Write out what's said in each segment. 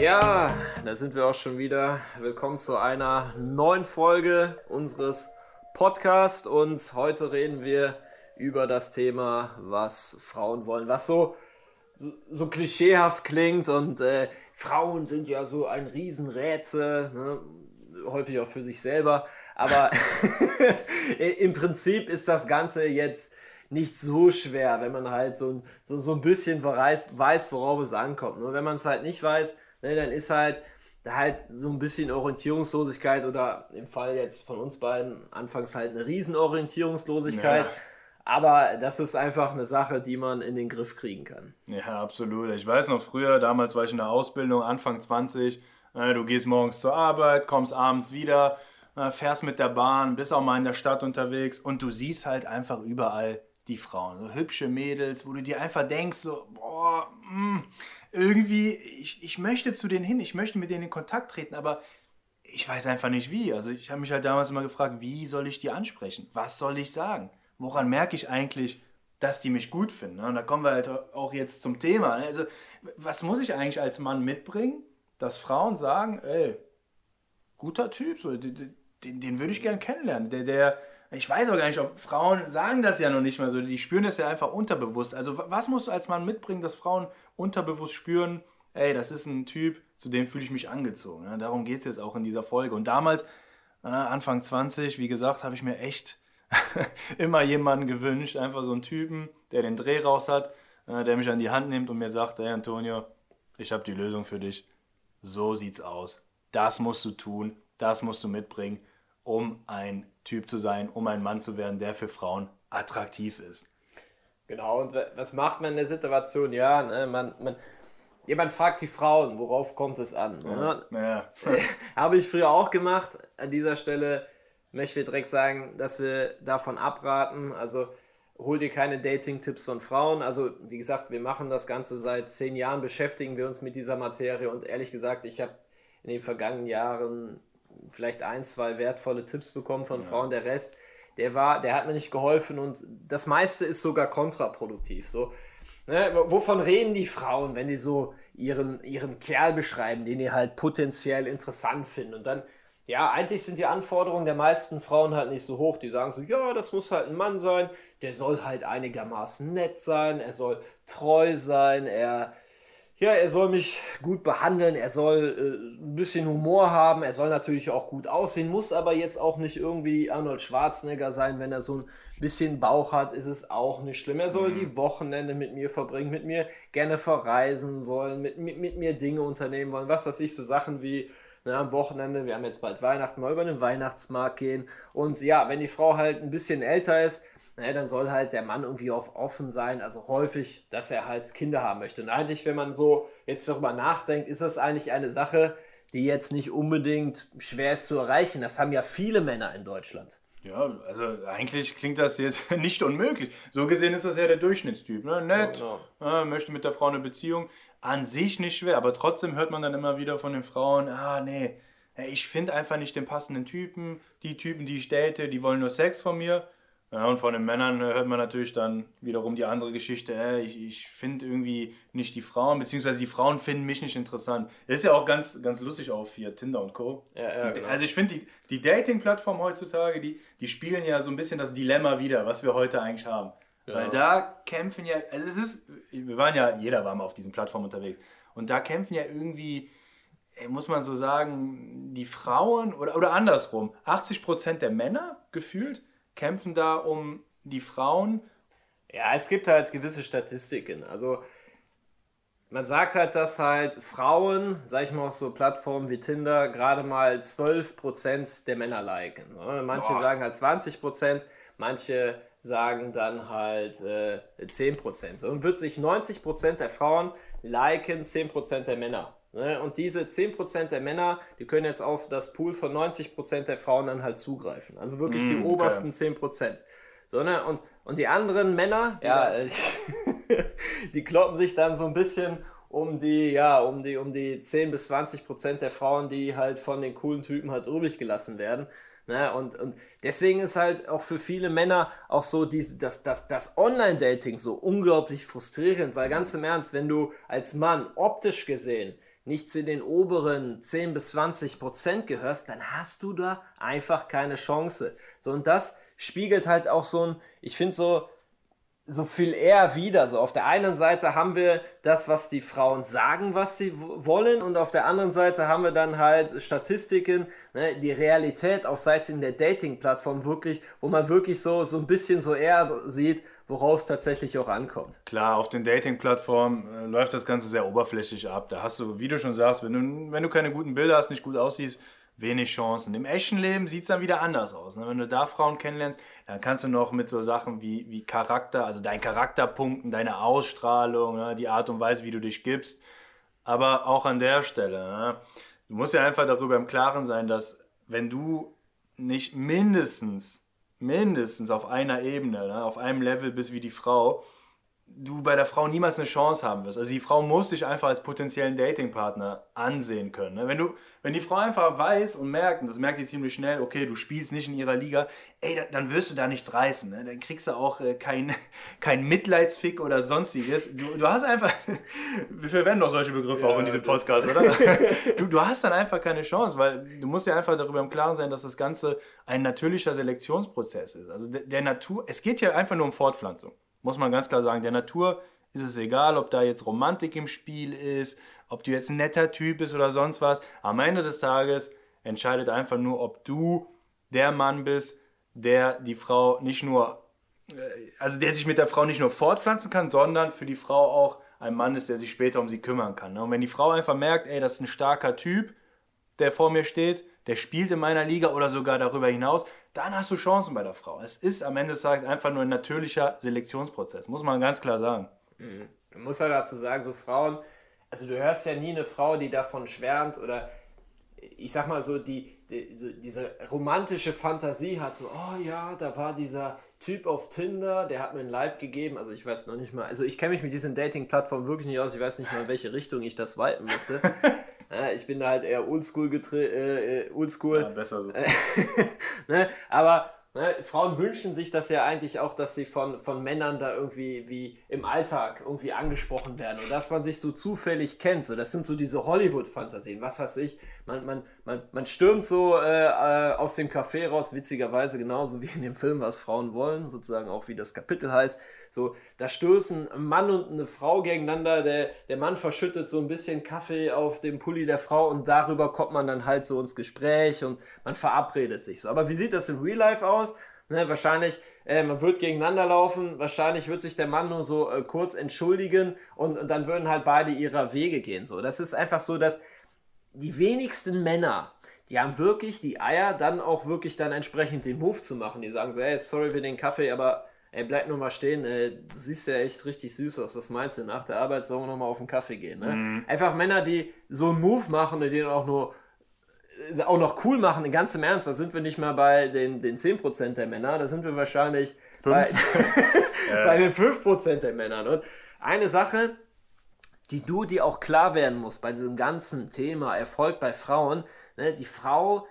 Ja, da sind wir auch schon wieder. Willkommen zu einer neuen Folge unseres Podcasts und heute reden wir über das Thema, was Frauen wollen, was so, so, so klischeehaft klingt und äh, Frauen sind ja so ein Riesenrätsel, ne? häufig auch für sich selber, aber im Prinzip ist das Ganze jetzt nicht so schwer, wenn man halt so, so, so ein bisschen weiß, weiß, worauf es ankommt. Nur wenn man es halt nicht weiß, ne, dann ist halt halt so ein bisschen Orientierungslosigkeit oder im Fall jetzt von uns beiden anfangs halt eine Riesenorientierungslosigkeit. Ja. Aber das ist einfach eine Sache, die man in den Griff kriegen kann. Ja, absolut. Ich weiß noch früher, damals war ich in der Ausbildung, Anfang 20. Äh, du gehst morgens zur Arbeit, kommst abends wieder, äh, fährst mit der Bahn, bist auch mal in der Stadt unterwegs und du siehst halt einfach überall die Frauen. So hübsche Mädels, wo du dir einfach denkst, so, boah, mh, mm, irgendwie, ich, ich möchte zu denen hin, ich möchte mit denen in Kontakt treten, aber ich weiß einfach nicht wie. Also ich habe mich halt damals immer gefragt, wie soll ich die ansprechen? Was soll ich sagen? Woran merke ich eigentlich, dass die mich gut finden? Und da kommen wir halt auch jetzt zum Thema. Also was muss ich eigentlich als Mann mitbringen, dass Frauen sagen, ey, guter Typ, so, den, den, würde ich gerne kennenlernen. Der, der, ich weiß auch gar nicht, ob Frauen sagen das ja noch nicht mal so. Die spüren das ja einfach unterbewusst. Also was musst du als Mann mitbringen, dass Frauen unterbewusst spüren, ey, das ist ein Typ, zu dem fühle ich mich angezogen. Ja, darum geht es jetzt auch in dieser Folge. Und damals, äh, Anfang 20, wie gesagt, habe ich mir echt immer jemanden gewünscht, einfach so einen Typen, der den Dreh raus hat, äh, der mich an die Hand nimmt und mir sagt, hey Antonio, ich habe die Lösung für dich. So sieht's aus. Das musst du tun, das musst du mitbringen, um ein Typ zu sein, um ein Mann zu werden, der für Frauen attraktiv ist. Genau, und was macht man in der Situation? Ja, ne, man, man, jemand fragt die Frauen, worauf kommt es an? Ne? Ja. ja. Habe ich früher auch gemacht. An dieser Stelle möchte ich direkt sagen, dass wir davon abraten. Also hol dir keine Dating-Tipps von Frauen. Also wie gesagt, wir machen das Ganze seit zehn Jahren, beschäftigen wir uns mit dieser Materie und ehrlich gesagt, ich habe in den vergangenen Jahren vielleicht ein, zwei wertvolle Tipps bekommen von ja. Frauen. Der Rest, der war, der hat mir nicht geholfen und das meiste ist sogar kontraproduktiv. So, ne, wovon reden die Frauen, wenn die so ihren, ihren Kerl beschreiben, den die halt potenziell interessant finden? Und dann, ja, eigentlich sind die Anforderungen der meisten Frauen halt nicht so hoch. Die sagen so, ja, das muss halt ein Mann sein, der soll halt einigermaßen nett sein, er soll treu sein, er ja, er soll mich gut behandeln, er soll äh, ein bisschen Humor haben, er soll natürlich auch gut aussehen, muss aber jetzt auch nicht irgendwie Arnold Schwarzenegger sein, wenn er so ein bisschen Bauch hat, ist es auch nicht schlimm. Er soll mhm. die Wochenende mit mir verbringen, mit mir gerne verreisen wollen, mit, mit, mit mir Dinge unternehmen wollen, was weiß ich, so Sachen wie na, ne, am Wochenende, wir haben jetzt bald Weihnachten, mal über den Weihnachtsmarkt gehen und ja, wenn die Frau halt ein bisschen älter ist, naja, dann soll halt der Mann irgendwie auf offen sein, also häufig, dass er halt Kinder haben möchte. Und eigentlich, wenn man so jetzt darüber nachdenkt, ist das eigentlich eine Sache, die jetzt nicht unbedingt schwer ist zu erreichen. Das haben ja viele Männer in Deutschland. Ja, also eigentlich klingt das jetzt nicht unmöglich. So gesehen ist das ja der Durchschnittstyp. Ne? Nett, ja, genau. äh, möchte mit der Frau eine Beziehung. An sich nicht schwer, aber trotzdem hört man dann immer wieder von den Frauen, ah nee, ich finde einfach nicht den passenden Typen. Die Typen, die ich date, die wollen nur Sex von mir. Ja, und von den Männern hört man natürlich dann wiederum die andere Geschichte, äh, ich, ich finde irgendwie nicht die Frauen, beziehungsweise die Frauen finden mich nicht interessant. Das ist ja auch ganz, ganz lustig auf hier, Tinder und Co. Ja, ja, die, genau. Also ich finde, die, die Dating-Plattformen heutzutage, die, die spielen ja so ein bisschen das Dilemma wieder, was wir heute eigentlich haben. Ja. Weil da kämpfen ja, also es ist, wir waren ja, jeder war mal auf diesen Plattformen unterwegs. Und da kämpfen ja irgendwie, muss man so sagen, die Frauen oder, oder andersrum, 80% der Männer gefühlt kämpfen da um die Frauen. Ja, es gibt halt gewisse Statistiken. Also man sagt halt, dass halt Frauen, sag ich mal auf so Plattformen wie Tinder, gerade mal 12% der Männer liken. Manche Boah. sagen halt 20%, manche sagen dann halt äh, 10%. und wird sich 90% der Frauen liken 10% der Männer. Ne? Und diese 10% der Männer, die können jetzt auf das Pool von 90% der Frauen dann halt zugreifen. Also wirklich mm, die obersten okay. 10%. So, ne? und, und die anderen Männer, die, ja, die kloppen sich dann so ein bisschen um die, ja, um die, um die 10 bis 20% der Frauen, die halt von den coolen Typen halt übrig gelassen werden. Ne? Und, und deswegen ist halt auch für viele Männer auch so diese, das, das, das Online-Dating so unglaublich frustrierend, weil ganz im Ernst, wenn du als Mann optisch gesehen nicht zu den oberen 10 bis 20 Prozent gehörst, dann hast du da einfach keine Chance. So, und das spiegelt halt auch so ein, ich finde so, so viel eher wieder. So auf der einen Seite haben wir das, was die Frauen sagen, was sie wollen, und auf der anderen Seite haben wir dann halt Statistiken, ne, die Realität auf Seiten der Dating-Plattform wirklich, wo man wirklich so so ein bisschen so eher sieht, worauf es tatsächlich auch ankommt. Klar, auf den Dating-Plattformen äh, läuft das Ganze sehr oberflächlich ab. Da hast du, wie du schon sagst, wenn du, wenn du keine guten Bilder hast, nicht gut aussiehst, wenig Chancen. Im echten Leben sieht es dann wieder anders aus. Ne? Wenn du da Frauen kennenlernst, dann kannst du noch mit so Sachen wie, wie Charakter, also dein Charakterpunkten, deine Ausstrahlung, ne? die Art und Weise, wie du dich gibst. Aber auch an der Stelle, ne? du musst ja einfach darüber im Klaren sein, dass wenn du nicht mindestens, mindestens auf einer Ebene, ne? auf einem Level bist wie die Frau, du bei der Frau niemals eine Chance haben wirst. Also die Frau muss dich einfach als potenziellen Datingpartner ansehen können. Ne? Wenn, du, wenn die Frau einfach weiß und merkt, und das merkt sie ziemlich schnell, okay, du spielst nicht in ihrer Liga, ey, dann wirst du da nichts reißen. Ne? Dann kriegst du auch äh, kein, kein Mitleidsfick oder sonstiges. Du, du hast einfach, wir verwenden doch solche Begriffe ja, auch in diesem Podcast, oder? du, du hast dann einfach keine Chance, weil du musst ja einfach darüber im Klaren sein, dass das Ganze ein natürlicher Selektionsprozess ist. Also der, der Natur, es geht ja einfach nur um Fortpflanzung muss man ganz klar sagen, der Natur ist es egal, ob da jetzt Romantik im Spiel ist, ob du jetzt ein netter Typ bist oder sonst was. Am Ende des Tages entscheidet einfach nur, ob du der Mann bist, der die Frau nicht nur, äh, also der sich mit der Frau nicht nur fortpflanzen kann, sondern für die Frau auch ein Mann ist, der sich später um sie kümmern kann. Ne? Und wenn die Frau einfach merkt, ey, das ist ein starker Typ, der vor mir steht, der spielt in meiner Liga oder sogar darüber hinaus, dann hast du Chancen bei der Frau. Es ist am Ende des Tages einfach nur ein natürlicher Selektionsprozess, muss man ganz klar sagen. Mhm. Man muss ja dazu sagen, so Frauen, also du hörst ja nie eine Frau, die davon schwärmt oder ich sag mal so, die, die so diese romantische Fantasie hat, so, oh ja, da war dieser Typ auf Tinder, der hat mir ein Leib gegeben, also ich weiß noch nicht mal, also ich kenne mich mit diesen Dating-Plattformen wirklich nicht aus, ich weiß nicht mal, in welche Richtung ich das weiten müsste. Ja, ich bin da halt eher oldschool äh, äh, oldschool. Ja, besser so. ne? Aber ne, Frauen wünschen sich das ja eigentlich auch, dass sie von, von Männern da irgendwie wie im Alltag irgendwie angesprochen werden und dass man sich so zufällig kennt. So, das sind so diese Hollywood-Fantasien, was weiß ich. Man, man, man, man stürmt so äh, äh, aus dem Café raus, witzigerweise genauso wie in dem Film, was Frauen wollen, sozusagen auch wie das Kapitel heißt. So, da stößen ein Mann und eine Frau gegeneinander. Der, der Mann verschüttet so ein bisschen Kaffee auf dem Pulli der Frau und darüber kommt man dann halt so ins Gespräch und man verabredet sich so. Aber wie sieht das im Real Life aus? Ne, wahrscheinlich, äh, man wird gegeneinander laufen, wahrscheinlich wird sich der Mann nur so äh, kurz entschuldigen und, und dann würden halt beide ihrer Wege gehen. So, das ist einfach so, dass die wenigsten Männer, die haben wirklich die Eier, dann auch wirklich dann entsprechend den Move zu machen. Die sagen so, hey, sorry für den Kaffee, aber Ey, bleib nur mal stehen, ey, du siehst ja echt richtig süß aus. Was meinst du? Nach der Arbeit sollen wir nochmal auf den Kaffee gehen. Ne? Mhm. Einfach Männer, die so einen Move machen und den auch nur äh, auch noch cool machen, in ganzem Ernst, da sind wir nicht mal bei den, den 10% der Männer, da sind wir wahrscheinlich bei, bei den 5% der Männer. Und eine Sache, die du dir auch klar werden musst bei diesem ganzen Thema Erfolg bei Frauen, ne, die Frau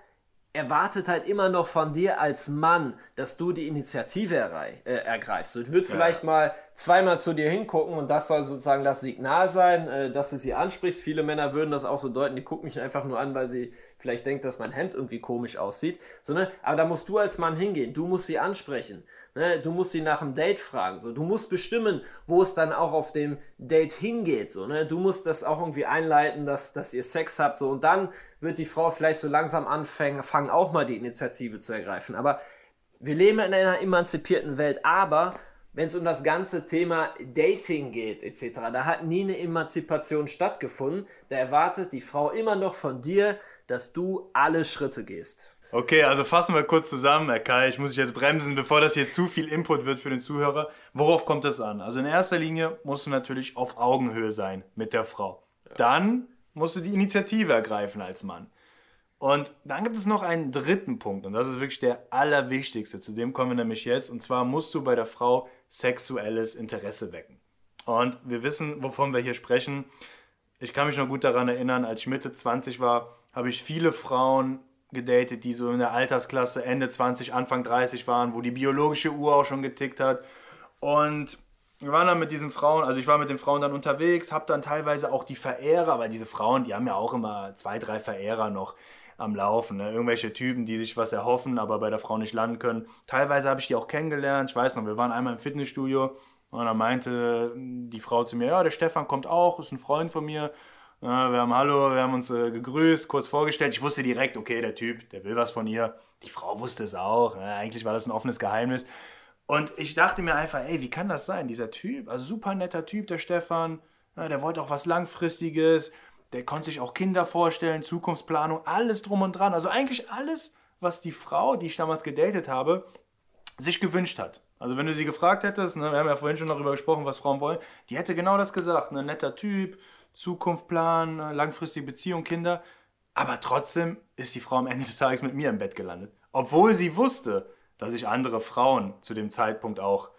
erwartet halt immer noch von dir als Mann, dass du die Initiative äh, ergreifst. Du wird vielleicht ja. mal zweimal zu dir hingucken und das soll sozusagen das Signal sein, äh, dass du sie ansprichst. Viele Männer würden das auch so deuten, die gucken mich einfach nur an, weil sie vielleicht denkt, dass mein Hemd irgendwie komisch aussieht. So, ne? Aber da musst du als Mann hingehen, du musst sie ansprechen. Ne? Du musst sie nach einem Date fragen. So. Du musst bestimmen, wo es dann auch auf dem Date hingeht. So, ne? Du musst das auch irgendwie einleiten, dass, dass ihr Sex habt. So. Und dann wird die Frau vielleicht so langsam anfangen, fangen auch mal die Initiative zu ergreifen. Aber wir leben in einer emanzipierten Welt, aber wenn es um das ganze Thema Dating geht etc., da hat nie eine Emanzipation stattgefunden. Da erwartet die Frau immer noch von dir, dass du alle Schritte gehst. Okay, also fassen wir kurz zusammen, Herr Kai. Ich muss dich jetzt bremsen, bevor das hier zu viel Input wird für den Zuhörer. Worauf kommt es an? Also in erster Linie musst du natürlich auf Augenhöhe sein mit der Frau. Dann musst du die Initiative ergreifen als Mann. Und dann gibt es noch einen dritten Punkt und das ist wirklich der allerwichtigste. Zu dem kommen wir nämlich jetzt. Und zwar musst du bei der Frau sexuelles Interesse wecken. Und wir wissen, wovon wir hier sprechen. Ich kann mich noch gut daran erinnern, als ich Mitte 20 war, habe ich viele Frauen gedatet, die so in der Altersklasse Ende 20, Anfang 30 waren, wo die biologische Uhr auch schon getickt hat. Und wir waren dann mit diesen Frauen, also ich war mit den Frauen dann unterwegs, habe dann teilweise auch die Verehrer, weil diese Frauen, die haben ja auch immer zwei, drei Verehrer noch am Laufen. Ne? Irgendwelche Typen, die sich was erhoffen, aber bei der Frau nicht landen können. Teilweise habe ich die auch kennengelernt. Ich weiß noch, wir waren einmal im Fitnessstudio und dann meinte die Frau zu mir, ja, der Stefan kommt auch, ist ein Freund von mir. Wir haben Hallo, wir haben uns äh, gegrüßt, kurz vorgestellt. Ich wusste direkt, okay, der Typ, der will was von ihr. Die Frau wusste es auch. Ja, eigentlich war das ein offenes Geheimnis. Und ich dachte mir einfach, ey, wie kann das sein? Dieser Typ, also super netter Typ, der Stefan, ja, der wollte auch was Langfristiges, der konnte sich auch Kinder vorstellen, Zukunftsplanung, alles drum und dran. Also eigentlich alles, was die Frau, die ich damals gedatet habe, sich gewünscht hat. Also wenn du sie gefragt hättest, ne, wir haben ja vorhin schon darüber gesprochen, was Frauen wollen, die hätte genau das gesagt. Ein ne, netter Typ, Zukunftsplan, langfristige Beziehung, Kinder. Aber trotzdem ist die Frau am Ende des Tages mit mir im Bett gelandet. Obwohl sie wusste, dass ich andere Frauen zu dem Zeitpunkt auch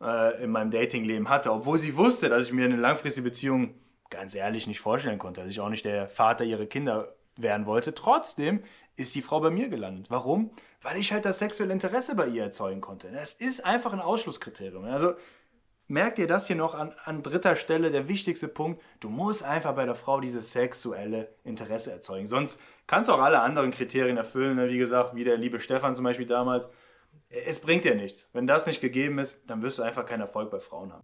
äh, in meinem Datingleben hatte. Obwohl sie wusste, dass ich mir eine langfristige Beziehung ganz ehrlich nicht vorstellen konnte, dass ich auch nicht der Vater ihrer Kinder werden wollte. Trotzdem ist die Frau bei mir gelandet. Warum? Weil ich halt das sexuelle Interesse bei ihr erzeugen konnte. Das ist einfach ein Ausschlusskriterium. Also merkt ihr das hier noch an, an dritter Stelle, der wichtigste Punkt. Du musst einfach bei der Frau dieses sexuelle Interesse erzeugen. Sonst kannst du auch alle anderen Kriterien erfüllen. Ne? Wie gesagt, wie der liebe Stefan zum Beispiel damals. Es bringt dir nichts. Wenn das nicht gegeben ist, dann wirst du einfach keinen Erfolg bei Frauen haben.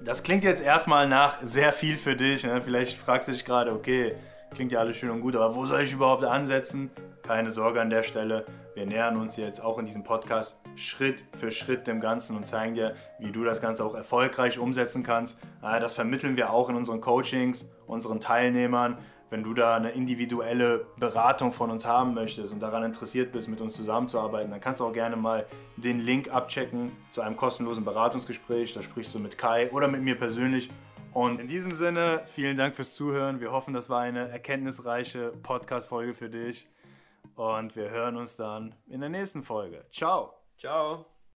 Das klingt jetzt erstmal nach sehr viel für dich. Ne? Vielleicht fragst du dich gerade, okay, klingt ja alles schön und gut, aber wo soll ich überhaupt ansetzen? Keine Sorge an der Stelle. Wir nähern uns jetzt auch in diesem Podcast Schritt für Schritt dem Ganzen und zeigen dir, wie du das Ganze auch erfolgreich umsetzen kannst. Das vermitteln wir auch in unseren Coachings, unseren Teilnehmern wenn du da eine individuelle Beratung von uns haben möchtest und daran interessiert bist, mit uns zusammenzuarbeiten, dann kannst du auch gerne mal den Link abchecken zu einem kostenlosen Beratungsgespräch. Da sprichst du mit Kai oder mit mir persönlich. Und in diesem Sinne, vielen Dank fürs Zuhören. Wir hoffen, das war eine erkenntnisreiche Podcast-Folge für dich. Und wir hören uns dann in der nächsten Folge. Ciao. Ciao.